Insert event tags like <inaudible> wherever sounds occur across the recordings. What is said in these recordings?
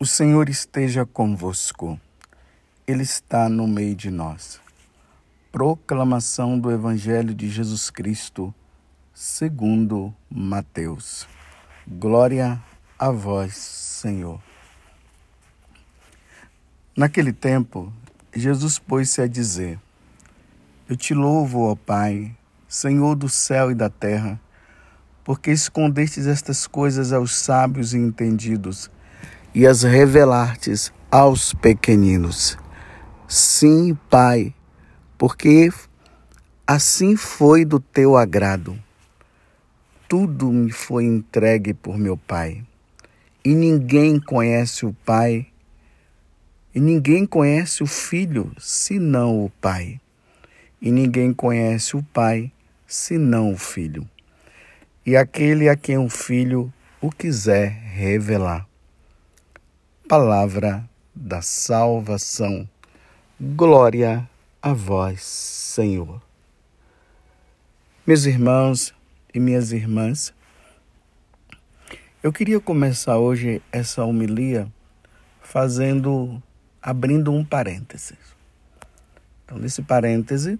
O Senhor esteja convosco, Ele está no meio de nós. Proclamação do Evangelho de Jesus Cristo, segundo Mateus. Glória a vós, Senhor. Naquele tempo, Jesus pôs-se a dizer: Eu te louvo, ó Pai, Senhor do céu e da terra, porque escondestes estas coisas aos sábios e entendidos e as revelartes aos pequeninos. Sim, Pai, porque assim foi do teu agrado. Tudo me foi entregue por meu Pai. E ninguém conhece o Pai, e ninguém conhece o Filho, senão o Pai. E ninguém conhece o Pai, senão o Filho. E aquele a quem o Filho o quiser revelar palavra da salvação. Glória a vós, Senhor. Meus irmãos e minhas irmãs, eu queria começar hoje essa homilia fazendo, abrindo um parêntese. Então, nesse parêntese,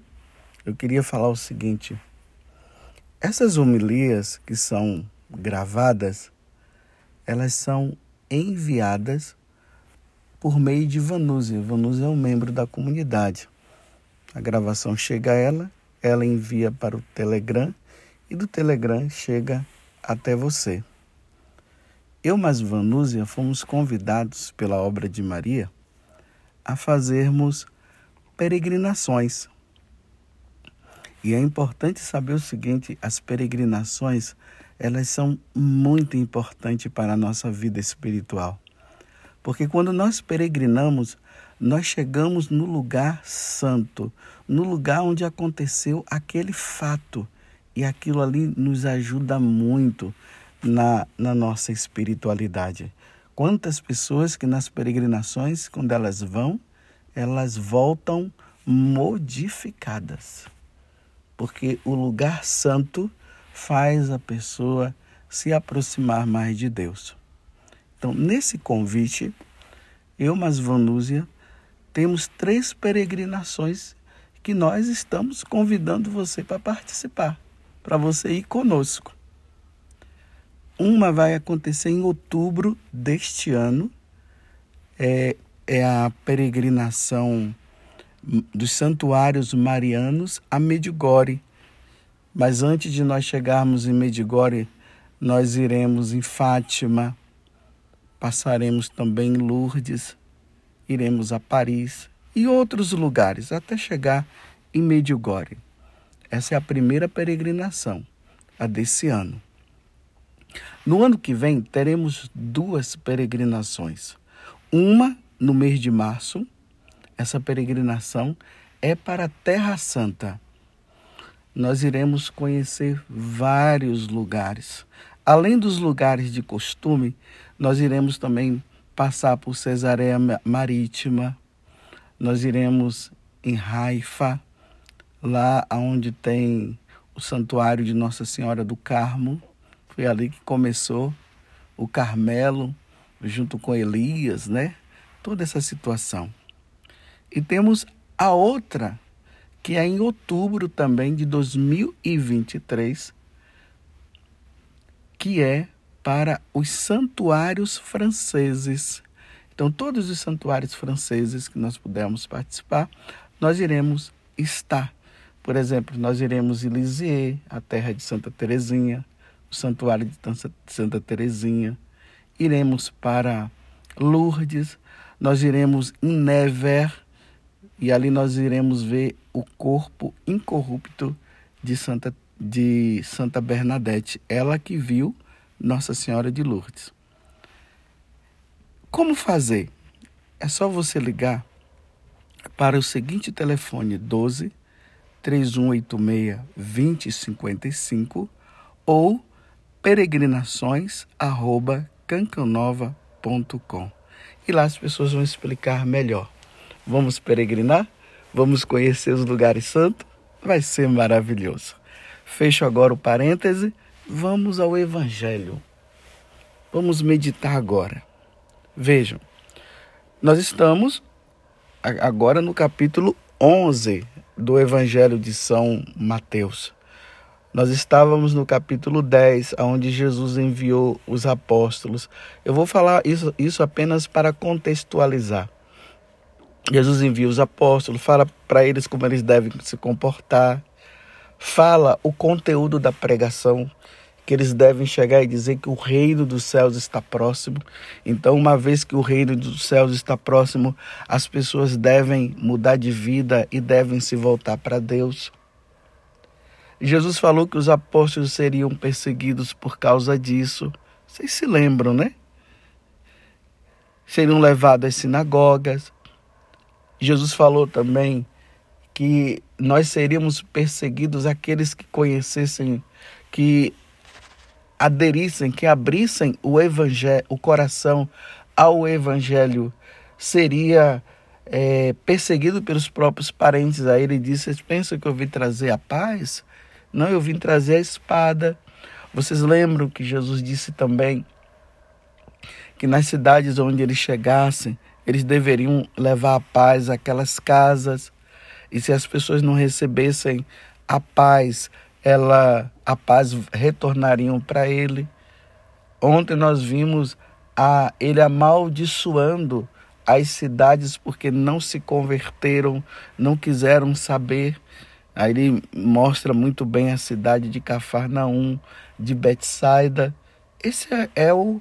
eu queria falar o seguinte: essas homilias que são gravadas, elas são enviadas por meio de Vanúzia. Vanúzia é um membro da comunidade. A gravação chega a ela, ela envia para o Telegram e do Telegram chega até você. Eu, mas Vanúzia, fomos convidados pela obra de Maria a fazermos peregrinações. E é importante saber o seguinte: as peregrinações elas são muito importantes para a nossa vida espiritual. Porque quando nós peregrinamos, nós chegamos no lugar santo, no lugar onde aconteceu aquele fato. E aquilo ali nos ajuda muito na, na nossa espiritualidade. Quantas pessoas que nas peregrinações, quando elas vão, elas voltam modificadas. Porque o lugar santo faz a pessoa se aproximar mais de Deus. Então, nesse convite, eu, mas Vanúzia, temos três peregrinações que nós estamos convidando você para participar, para você ir conosco. Uma vai acontecer em outubro deste ano, é, é a peregrinação dos santuários marianos a Medjugorje. Mas antes de nós chegarmos em Medjugorje, nós iremos em Fátima, Passaremos também em Lourdes, iremos a Paris e outros lugares até chegar em Medjugorje. Essa é a primeira peregrinação, a desse ano. No ano que vem teremos duas peregrinações. Uma no mês de março, essa peregrinação é para a Terra Santa. Nós iremos conhecer vários lugares. Além dos lugares de costume, nós iremos também passar por Cesareia Marítima, nós iremos em Haifa, lá onde tem o santuário de Nossa Senhora do Carmo. Foi ali que começou o Carmelo, junto com Elias, né? Toda essa situação. E temos a outra, que é em outubro também de 2023, que é para os santuários franceses. Então, todos os santuários franceses que nós pudermos participar, nós iremos estar. Por exemplo, nós iremos em Lisieux, a terra de Santa Teresinha, o santuário de Santa Teresinha. Iremos para Lourdes, nós iremos em Nevers, e ali nós iremos ver o corpo incorrupto de Santa de Santa Bernadette, ela que viu Nossa Senhora de Lourdes. Como fazer? É só você ligar para o seguinte telefone 12 3186 2055 ou peregrinações arroba cancanova.com e lá as pessoas vão explicar melhor. Vamos peregrinar? Vamos conhecer os lugares santos? Vai ser maravilhoso. Fecho agora o parêntese, vamos ao Evangelho. Vamos meditar agora. Vejam, nós estamos agora no capítulo 11 do Evangelho de São Mateus. Nós estávamos no capítulo 10, onde Jesus enviou os apóstolos. Eu vou falar isso, isso apenas para contextualizar. Jesus envia os apóstolos, fala para eles como eles devem se comportar, fala o conteúdo da pregação, que eles devem chegar e dizer que o reino dos céus está próximo. Então, uma vez que o reino dos céus está próximo, as pessoas devem mudar de vida e devem se voltar para Deus. Jesus falou que os apóstolos seriam perseguidos por causa disso. Vocês se lembram, né? Seriam levados às sinagogas. Jesus falou também que nós seríamos perseguidos aqueles que conhecessem, que aderissem, que abrissem o evangelho, o coração ao evangelho, seria é, perseguido pelos próprios parentes. Aí ele disse: Vocês pensam que eu vim trazer a paz? Não, eu vim trazer a espada. Vocês lembram que Jesus disse também que nas cidades onde eles chegassem, eles deveriam levar a paz àquelas casas. E se as pessoas não recebessem a paz, ela a paz retornariam para ele. Ontem nós vimos a ele amaldiçoando as cidades porque não se converteram, não quiseram saber. Aí ele mostra muito bem a cidade de Cafarnaum, de Betsaida. Esse é, é o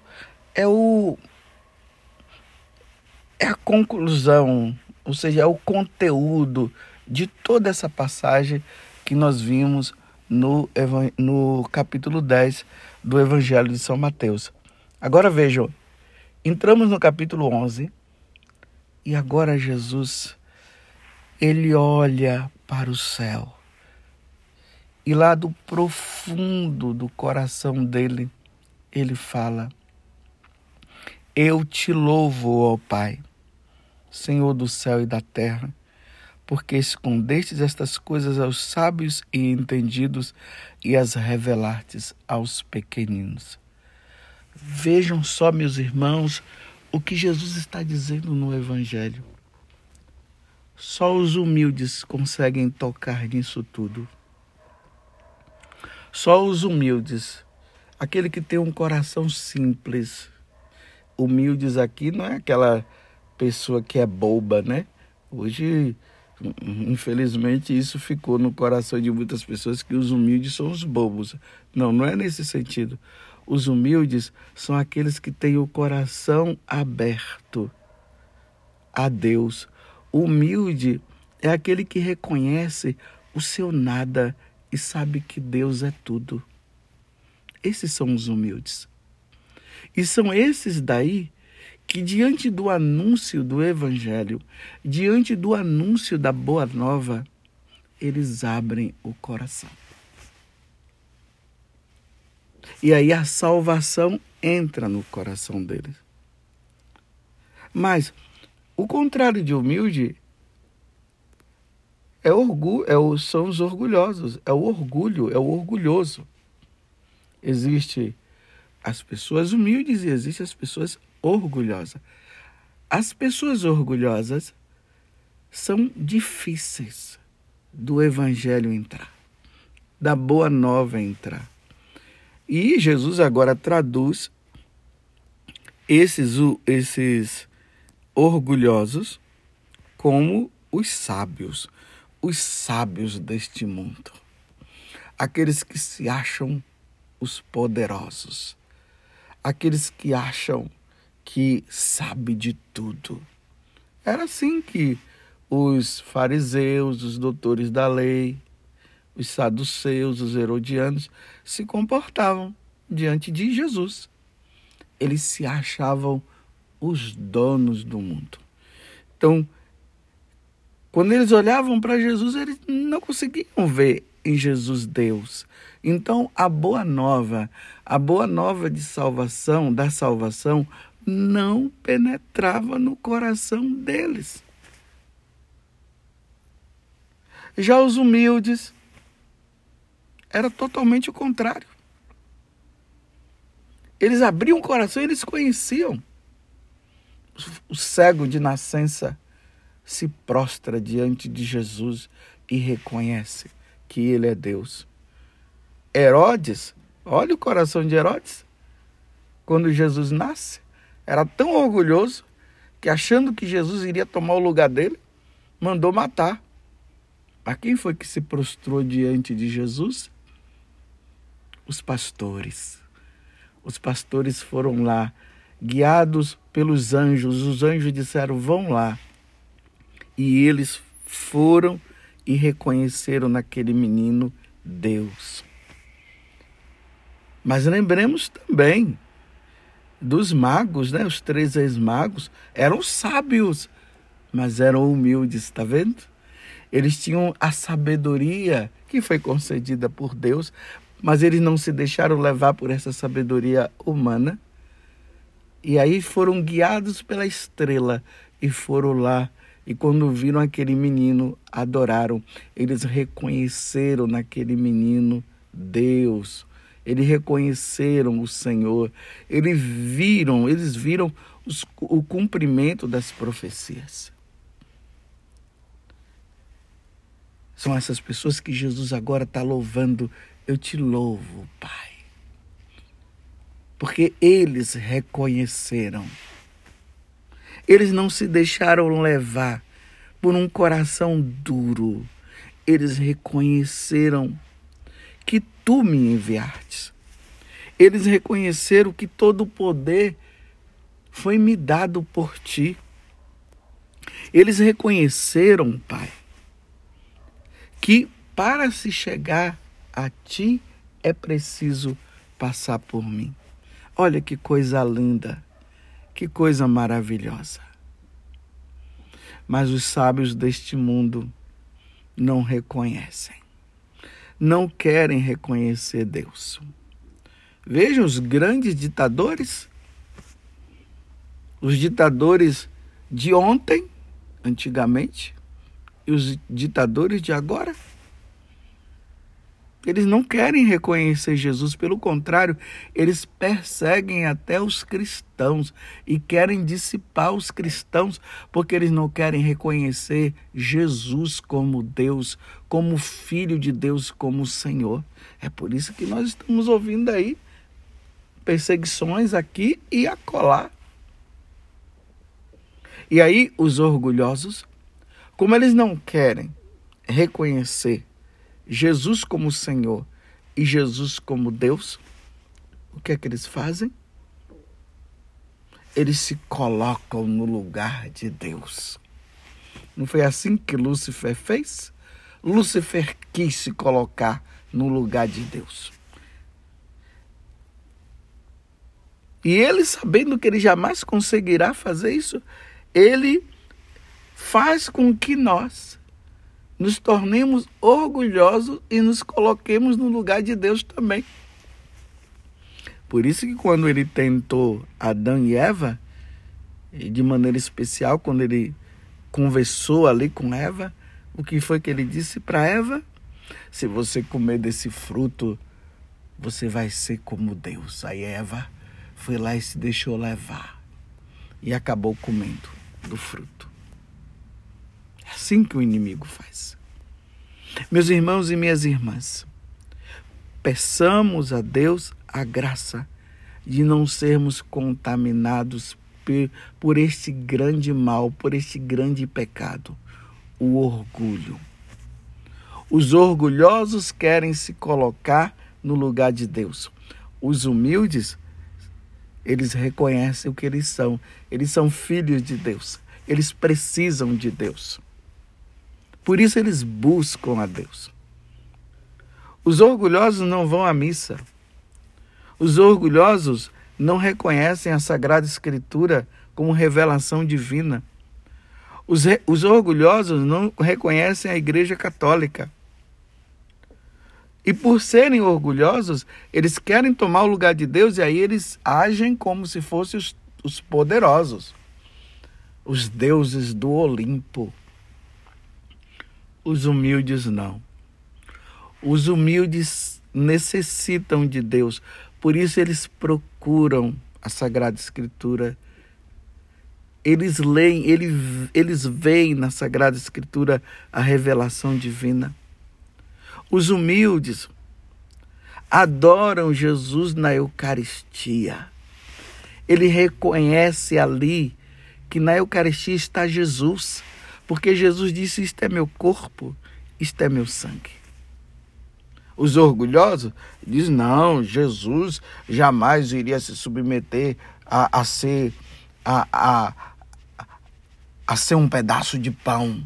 é o é a conclusão, ou seja, é o conteúdo de toda essa passagem que nós vimos no, no capítulo 10 do Evangelho de São Mateus. Agora vejam, entramos no capítulo 11 e agora Jesus, ele olha para o céu. E lá do profundo do coração dele, ele fala: Eu te louvo, ó Pai, Senhor do céu e da terra, porque escondestes estas coisas aos sábios e entendidos e as revelastes aos pequeninos. Vejam só, meus irmãos, o que Jesus está dizendo no Evangelho. Só os humildes conseguem tocar nisso tudo. Só os humildes, aquele que tem um coração simples. Humildes aqui não é aquela pessoa que é boba, né? Hoje, <laughs> infelizmente, isso ficou no coração de muitas pessoas que os humildes são os bobos. Não, não é nesse sentido. Os humildes são aqueles que têm o coração aberto a Deus humilde é aquele que reconhece o seu nada e sabe que Deus é tudo. Esses são os humildes. E são esses daí que, diante do anúncio do Evangelho, diante do anúncio da Boa Nova, eles abrem o coração. E aí a salvação entra no coração deles. Mas o contrário de humilde é orgulho, é o, são os orgulhosos, é o orgulho, é o orgulhoso. Existe as pessoas humildes e existem as pessoas orgulhosas. As pessoas orgulhosas são difíceis do evangelho entrar, da boa nova entrar. E Jesus agora traduz esses, esses orgulhosos como os sábios, os sábios deste mundo. Aqueles que se acham os poderosos, aqueles que acham que sabe de tudo. Era assim que os fariseus, os doutores da lei, os saduceus, os herodianos se comportavam diante de Jesus. Eles se achavam os donos do mundo. Então, quando eles olhavam para Jesus, eles não conseguiam ver em Jesus Deus. Então, a boa nova, a boa nova de salvação, da salvação, não penetrava no coração deles. Já os humildes era totalmente o contrário. Eles abriam o coração e eles conheciam o cego de nascença se prostra diante de Jesus e reconhece que ele é Deus. Herodes, olha o coração de Herodes. Quando Jesus nasce, era tão orgulhoso que, achando que Jesus iria tomar o lugar dele, mandou matar. Mas quem foi que se prostrou diante de Jesus? Os pastores. Os pastores foram lá, guiados pelos anjos. Os anjos disseram: vão lá. E eles foram e reconheceram naquele menino Deus. Mas lembremos também dos magos, né? Os três ex-magos eram sábios, mas eram humildes, está vendo? Eles tinham a sabedoria que foi concedida por Deus, mas eles não se deixaram levar por essa sabedoria humana. E aí foram guiados pela estrela e foram lá. E quando viram aquele menino, adoraram. Eles reconheceram naquele menino Deus. Eles reconheceram o Senhor. Eles viram, eles viram os, o cumprimento das profecias. São essas pessoas que Jesus agora está louvando. Eu te louvo, Pai. Porque eles reconheceram. Eles não se deixaram levar por um coração duro. Eles reconheceram tu me enviaste. Eles reconheceram que todo o poder foi me dado por ti. Eles reconheceram, Pai, que para se chegar a ti é preciso passar por mim. Olha que coisa linda, que coisa maravilhosa. Mas os sábios deste mundo não reconhecem, não querem reconhecer Deus. Vejam os grandes ditadores, os ditadores de ontem, antigamente, e os ditadores de agora? Eles não querem reconhecer Jesus, pelo contrário, eles perseguem até os cristãos e querem dissipar os cristãos porque eles não querem reconhecer Jesus como Deus, como Filho de Deus, como Senhor. É por isso que nós estamos ouvindo aí perseguições aqui e acolá. E aí os orgulhosos como eles não querem reconhecer Jesus como Senhor e Jesus como Deus, o que é que eles fazem? Eles se colocam no lugar de Deus. Não foi assim que Lúcifer fez? Lúcifer quis se colocar no lugar de Deus. E ele, sabendo que ele jamais conseguirá fazer isso, ele faz com que nós nos tornemos orgulhosos e nos coloquemos no lugar de Deus também. Por isso que quando ele tentou Adão e Eva, e de maneira especial quando ele conversou ali com Eva, o que foi que ele disse para Eva? Se você comer desse fruto, você vai ser como Deus. Aí Eva foi lá e se deixou levar e acabou comendo do fruto. Assim que o inimigo faz. Meus irmãos e minhas irmãs, peçamos a Deus a graça de não sermos contaminados por este grande mal, por este grande pecado, o orgulho. Os orgulhosos querem se colocar no lugar de Deus. Os humildes, eles reconhecem o que eles são. Eles são filhos de Deus. Eles precisam de Deus. Por isso eles buscam a Deus. Os orgulhosos não vão à missa. Os orgulhosos não reconhecem a Sagrada Escritura como revelação divina. Os, re... os orgulhosos não reconhecem a Igreja Católica. E por serem orgulhosos, eles querem tomar o lugar de Deus e aí eles agem como se fossem os, os poderosos, os deuses do Olimpo. Os humildes não. Os humildes necessitam de Deus, por isso eles procuram a Sagrada Escritura. Eles leem, eles, eles veem na Sagrada Escritura a revelação divina. Os humildes adoram Jesus na Eucaristia. Ele reconhece ali que na Eucaristia está Jesus, porque Jesus disse: Isto é meu corpo, isto é meu sangue. Os orgulhosos dizem: não, Jesus jamais iria se submeter a, a ser a, a, a ser um pedaço de pão.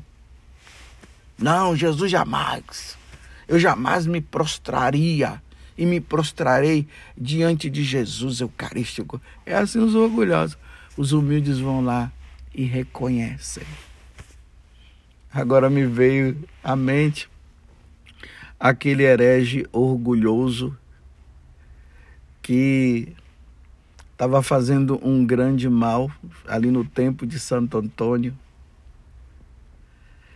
Não, Jesus jamais. Eu jamais me prostraria e me prostrarei diante de Jesus Eucarístico. É assim os orgulhosos. Os humildes vão lá e reconhecem. Agora me veio à mente aquele herege orgulhoso que estava fazendo um grande mal ali no tempo de Santo Antônio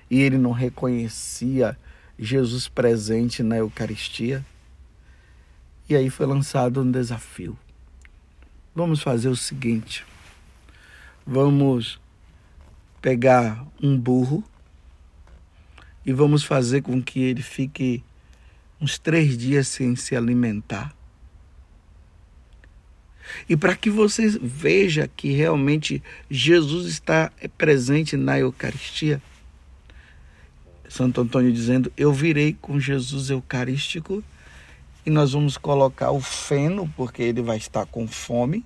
e ele não reconhecia Jesus presente na Eucaristia. E aí foi lançado um desafio. Vamos fazer o seguinte: vamos pegar um burro e vamos fazer com que ele fique uns três dias sem se alimentar. E para que você veja que realmente Jesus está presente na Eucaristia, Santo Antônio dizendo: Eu virei com Jesus Eucarístico e nós vamos colocar o feno, porque ele vai estar com fome.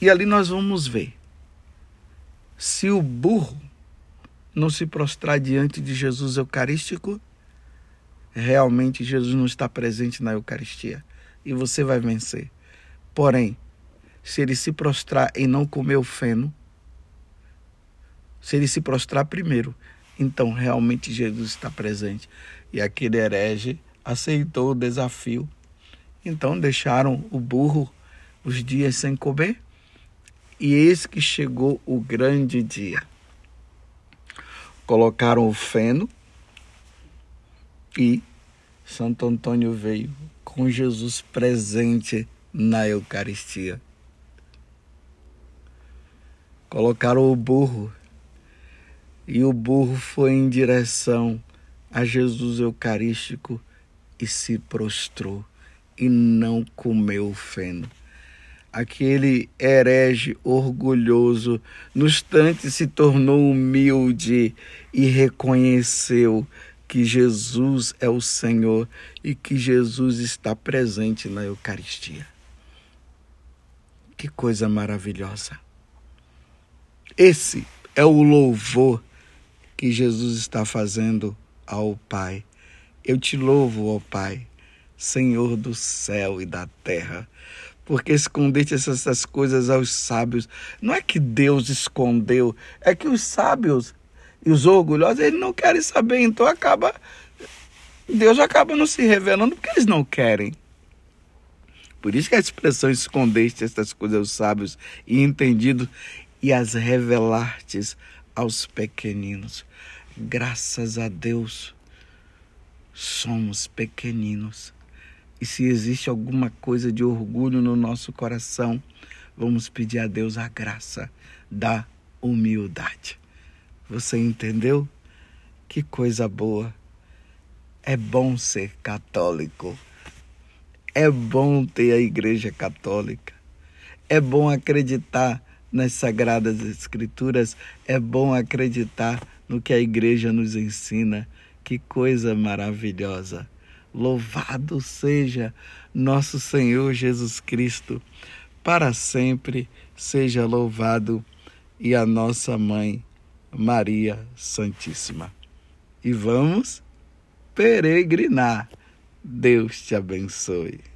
E ali nós vamos ver se o burro não se prostrar diante de Jesus Eucarístico realmente Jesus não está presente na Eucaristia e você vai vencer. Porém, se ele se prostrar e não comer o feno, se ele se prostrar primeiro, então realmente Jesus está presente. E aquele herege aceitou o desafio. Então deixaram o burro os dias sem comer. E eis que chegou o grande dia. Colocaram o feno e Santo Antônio veio com Jesus presente na Eucaristia. Colocaram o burro e o burro foi em direção a Jesus Eucarístico e se prostrou e não comeu o feno. Aquele herege orgulhoso, no instante se tornou humilde e reconheceu que Jesus é o Senhor e que Jesus está presente na Eucaristia. Que coisa maravilhosa. Esse é o louvor que Jesus está fazendo ao Pai. Eu te louvo, ó Pai, Senhor do céu e da terra, porque escondeste essas coisas aos sábios. Não é que Deus escondeu, é que os sábios e os orgulhosos, eles não querem saber, então acaba. Deus acaba não se revelando porque eles não querem. Por isso que a expressão escondeste estas coisas aos sábios e entendidos e as revelastes aos pequeninos. Graças a Deus, somos pequeninos. E se existe alguma coisa de orgulho no nosso coração, vamos pedir a Deus a graça da humildade. Você entendeu? Que coisa boa. É bom ser católico. É bom ter a Igreja Católica. É bom acreditar nas Sagradas Escrituras. É bom acreditar no que a Igreja nos ensina. Que coisa maravilhosa. Louvado seja nosso Senhor Jesus Cristo. Para sempre seja louvado e a nossa mãe Maria Santíssima. E vamos peregrinar. Deus te abençoe.